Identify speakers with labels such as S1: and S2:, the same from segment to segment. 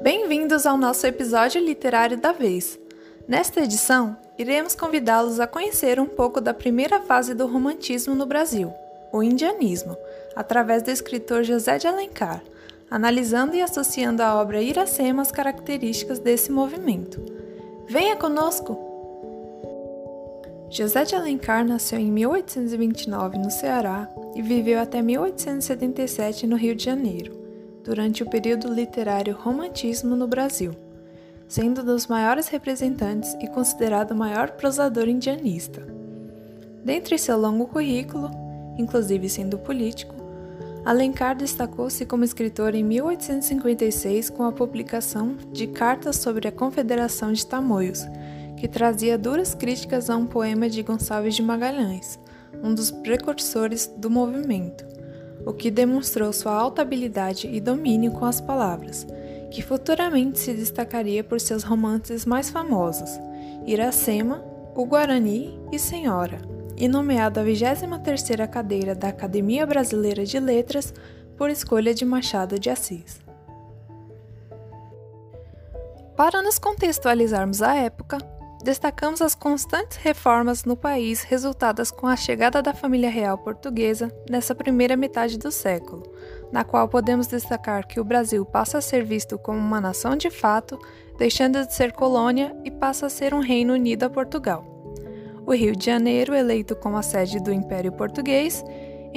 S1: Bem-vindos ao nosso episódio literário da vez. Nesta edição, iremos convidá-los a conhecer um pouco da primeira fase do romantismo no Brasil, o indianismo, através do escritor José de Alencar, analisando e associando a obra Iracema às características desse movimento. Venha conosco! José de Alencar nasceu em 1829 no Ceará e viveu até 1877 no Rio de Janeiro, durante o período literário Romantismo no Brasil, sendo dos maiores representantes e considerado o maior prosador indianista. Dentre seu longo currículo, inclusive sendo político, Alencar destacou-se como escritor em 1856 com a publicação de Cartas sobre a Confederação de Tamoios, que trazia duras críticas a um poema de Gonçalves de Magalhães, um dos precursores do movimento, o que demonstrou sua alta habilidade e domínio com as palavras, que futuramente se destacaria por seus romances mais famosos, Iracema, O Guarani e Senhora, e nomeado à 23ª cadeira da Academia Brasileira de Letras por escolha de Machado de Assis. Para nos contextualizarmos a época, destacamos as constantes reformas no país resultadas com a chegada da família real portuguesa nessa primeira metade do século, na qual podemos destacar que o Brasil passa a ser visto como uma nação de fato, deixando de ser colônia e passa a ser um reino unido a Portugal. O Rio de Janeiro, eleito como a sede do Império Português,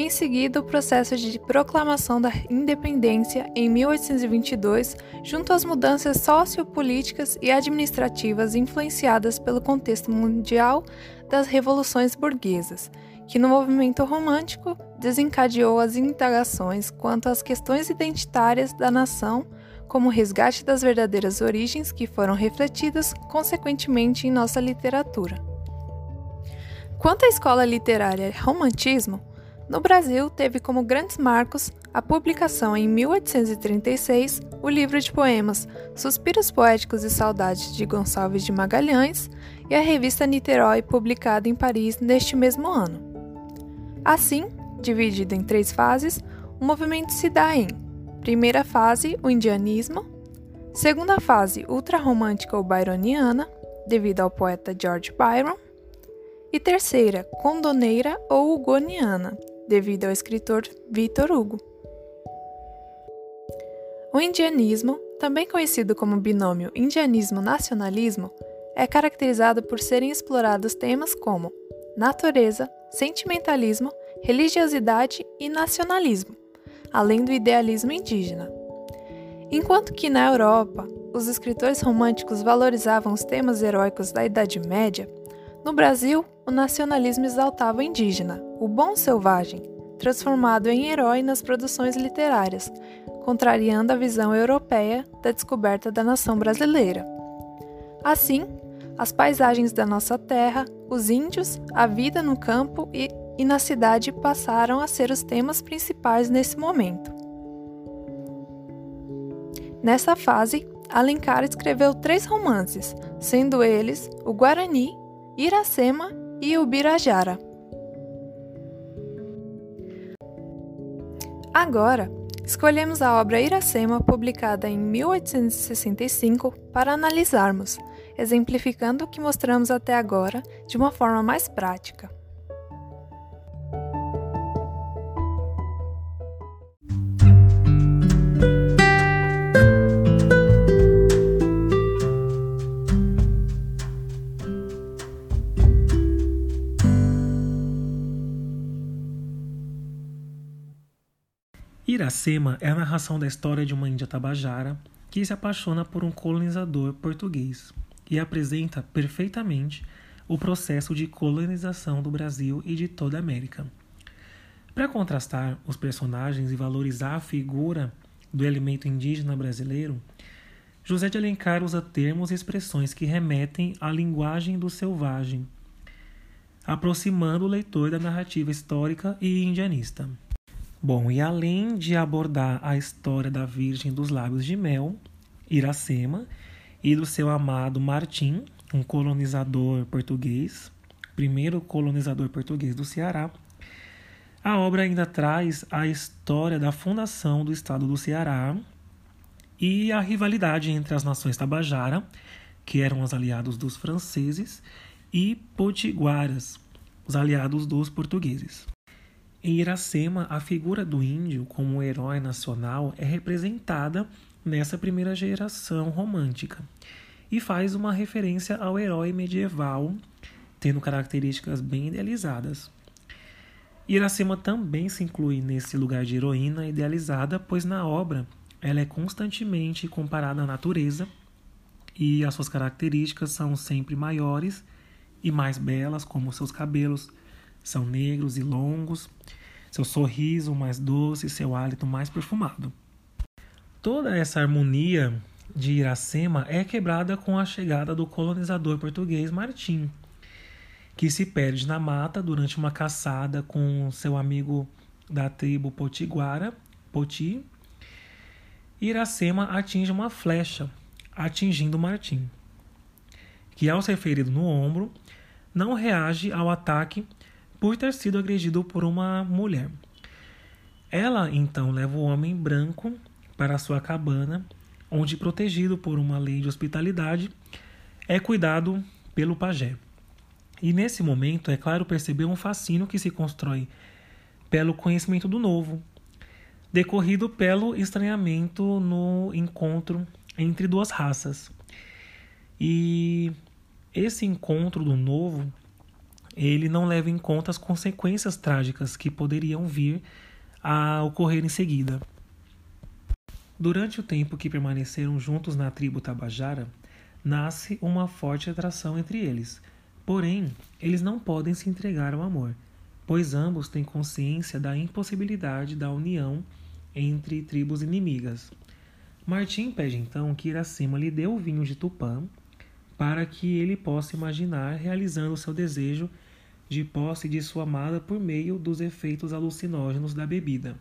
S1: em seguida, o processo de proclamação da independência em 1822, junto às mudanças sociopolíticas e administrativas influenciadas pelo contexto mundial das revoluções burguesas, que no movimento romântico desencadeou as indagações quanto às questões identitárias da nação, como resgate das verdadeiras origens que foram refletidas consequentemente em nossa literatura. Quanto à escola literária Romantismo, no Brasil, teve como grandes marcos a publicação em 1836 o livro de poemas Suspiros Poéticos e Saudades de Gonçalves de Magalhães e a revista Niterói, publicada em Paris neste mesmo ano. Assim, dividido em três fases, o movimento se dá em primeira fase, o indianismo, segunda fase, ultrarromântica ou byroniana, devido ao poeta George Byron, e terceira, condoneira ou hugoniana, devido ao escritor Victor Hugo. O indianismo, também conhecido como binômio indianismo-nacionalismo, é caracterizado por serem explorados temas como natureza, sentimentalismo, religiosidade e nacionalismo, além do idealismo indígena. Enquanto que na Europa, os escritores românticos valorizavam os temas heróicos da Idade Média, no Brasil, o nacionalismo exaltava o indígena, o bom selvagem, transformado em herói nas produções literárias, contrariando a visão europeia da descoberta da nação brasileira. Assim, as paisagens da nossa terra, os índios, a vida no campo e, e na cidade passaram a ser os temas principais nesse momento. Nessa fase, Alencar escreveu três romances, sendo eles o Guarani, Iracema e Ubirajara. Agora, escolhemos a obra Iracema, publicada em 1865, para analisarmos, exemplificando o que mostramos até agora de uma forma mais prática.
S2: Iracema é a narração da história de uma índia tabajara que se apaixona por um colonizador português e apresenta perfeitamente o processo de colonização do Brasil e de toda a América. Para contrastar os personagens e valorizar a figura do elemento indígena brasileiro, José de Alencar usa termos e expressões que remetem à linguagem do selvagem, aproximando o leitor da narrativa histórica e indianista. Bom, e além de abordar a história da Virgem dos Lábios de Mel, Iracema, e do seu amado Martim, um colonizador português, primeiro colonizador português do Ceará, a obra ainda traz a história da fundação do estado do Ceará e a rivalidade entre as nações Tabajara, que eram os aliados dos franceses, e Potiguaras, os aliados dos portugueses. Em Iracema, a figura do índio como herói nacional é representada nessa primeira geração romântica e faz uma referência ao herói medieval, tendo características bem idealizadas. Iracema também se inclui nesse lugar de heroína idealizada, pois na obra ela é constantemente comparada à natureza e as suas características são sempre maiores e mais belas, como seus cabelos são negros e longos, seu sorriso mais doce, seu hálito mais perfumado. Toda essa harmonia de Iracema é quebrada com a chegada do colonizador português Martim, que se perde na mata durante uma caçada com seu amigo da tribo Potiguara, Poti. Iracema atinge uma flecha, atingindo Martim, que ao ser ferido no ombro, não reage ao ataque por ter sido agredido por uma mulher. Ela então leva o homem branco para sua cabana, onde, protegido por uma lei de hospitalidade, é cuidado pelo pajé. E nesse momento, é claro perceber um fascínio que se constrói pelo conhecimento do novo, decorrido pelo estranhamento no encontro entre duas raças. E esse encontro do novo, ele não leva em conta as consequências trágicas que poderiam vir a ocorrer em seguida. Durante o tempo que permaneceram juntos na tribo Tabajara, nasce uma forte atração entre eles, Porém, eles não podem se entregar ao amor, pois ambos têm consciência da impossibilidade da união entre tribos inimigas. Martim pede então que Iracema lhe dê o vinho de Tupã para que ele possa imaginar realizando seu desejo de posse de sua amada por meio dos efeitos alucinógenos da bebida.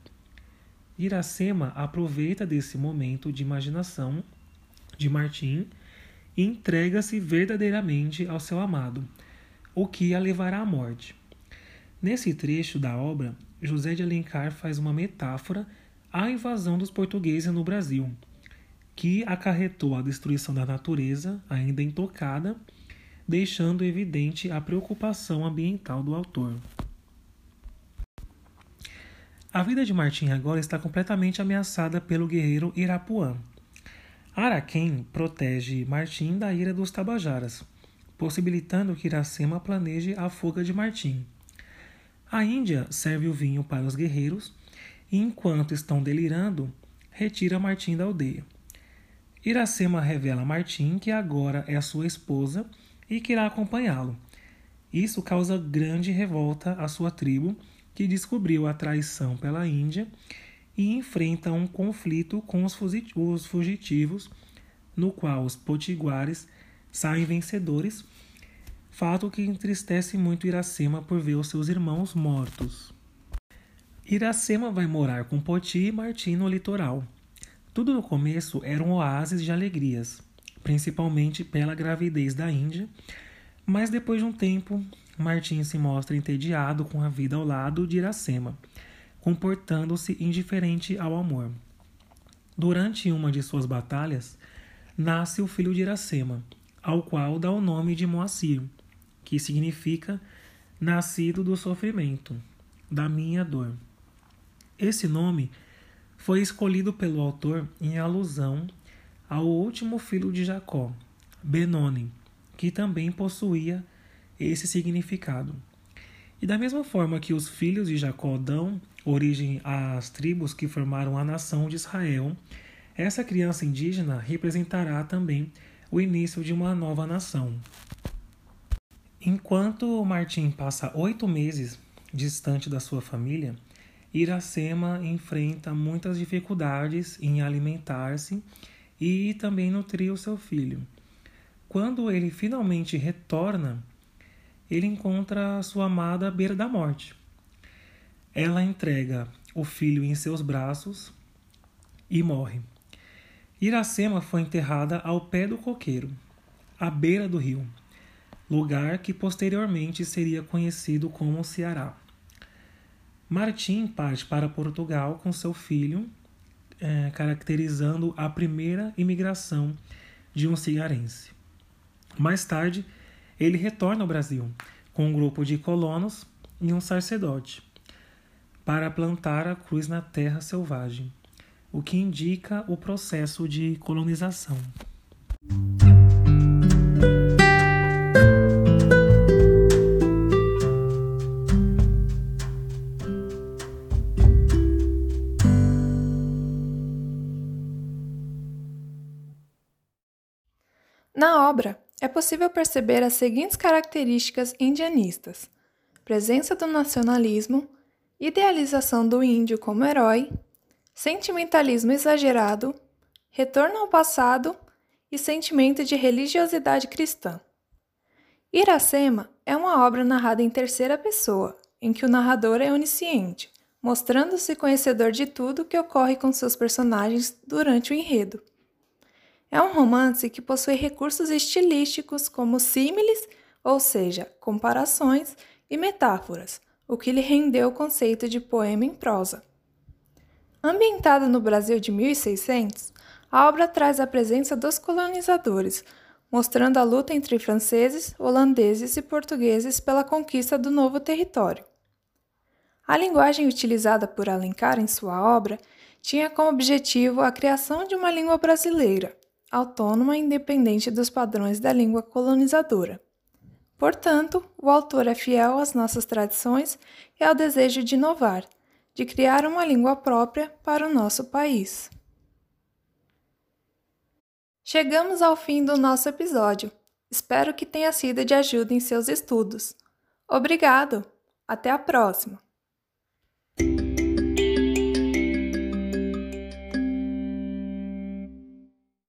S2: Iracema aproveita desse momento de imaginação de Martim e entrega-se verdadeiramente ao seu amado, o que a levará à morte. Nesse trecho da obra, José de Alencar faz uma metáfora à invasão dos portugueses no Brasil, que acarretou a destruição da natureza, ainda intocada, deixando evidente a preocupação ambiental do autor. A vida de Martim agora está completamente ameaçada pelo guerreiro Irapuã, Araquém protege Martim da ira dos Tabajaras, possibilitando que Iracema planeje a fuga de Martim. A Índia serve o vinho para os guerreiros e, enquanto estão delirando, retira Martim da aldeia. Iracema revela a Martim que agora é sua esposa e que irá acompanhá-lo. Isso causa grande revolta à sua tribo, que descobriu a traição pela Índia e enfrenta um conflito com os fugitivos, no qual os potiguares saem vencedores, fato que entristece muito Iracema por ver os seus irmãos mortos. Iracema vai morar com Poti e Martim no litoral. Tudo no começo era um oásis de alegrias, principalmente pela gravidez da Índia, mas depois de um tempo, Martim se mostra entediado com a vida ao lado de Iracema comportando-se indiferente ao amor. Durante uma de suas batalhas, nasce o filho de Iracema, ao qual dá o nome de Moacir, que significa nascido do sofrimento, da minha dor. Esse nome foi escolhido pelo autor em alusão ao último filho de Jacó, Benoni, que também possuía esse significado. E da mesma forma que os filhos de Jacó dão origem às tribos que formaram a nação de Israel, essa criança indígena representará também o início de uma nova nação. Enquanto Martim passa oito meses distante da sua família, Iracema enfrenta muitas dificuldades em alimentar-se e também nutrir o seu filho. Quando ele finalmente retorna ele encontra sua amada à beira da morte. Ela entrega o filho em seus braços e morre. Iracema foi enterrada ao pé do coqueiro, à beira do rio, lugar que posteriormente seria conhecido como Ceará. Martim parte para Portugal com seu filho, é, caracterizando a primeira imigração de um cigarense. Mais tarde, ele retorna ao Brasil com um grupo de colonos e um sacerdote para plantar a cruz na terra selvagem, o que indica o processo de colonização.
S1: Na obra, é possível perceber as seguintes características indianistas: presença do nacionalismo, idealização do índio como herói, sentimentalismo exagerado, retorno ao passado e sentimento de religiosidade cristã. Iracema é uma obra narrada em terceira pessoa, em que o narrador é onisciente, mostrando-se conhecedor de tudo o que ocorre com seus personagens durante o enredo. É um romance que possui recursos estilísticos como símiles, ou seja, comparações, e metáforas, o que lhe rendeu o conceito de poema em prosa. Ambientada no Brasil de 1600, a obra traz a presença dos colonizadores, mostrando a luta entre franceses, holandeses e portugueses pela conquista do novo território. A linguagem utilizada por Alencar em sua obra tinha como objetivo a criação de uma língua brasileira, autônoma e independente dos padrões da língua colonizadora. Portanto, o autor é fiel às nossas tradições e ao desejo de inovar, de criar uma língua própria para o nosso país. Chegamos ao fim do nosso episódio. Espero que tenha sido de ajuda em seus estudos. Obrigado! Até a próxima!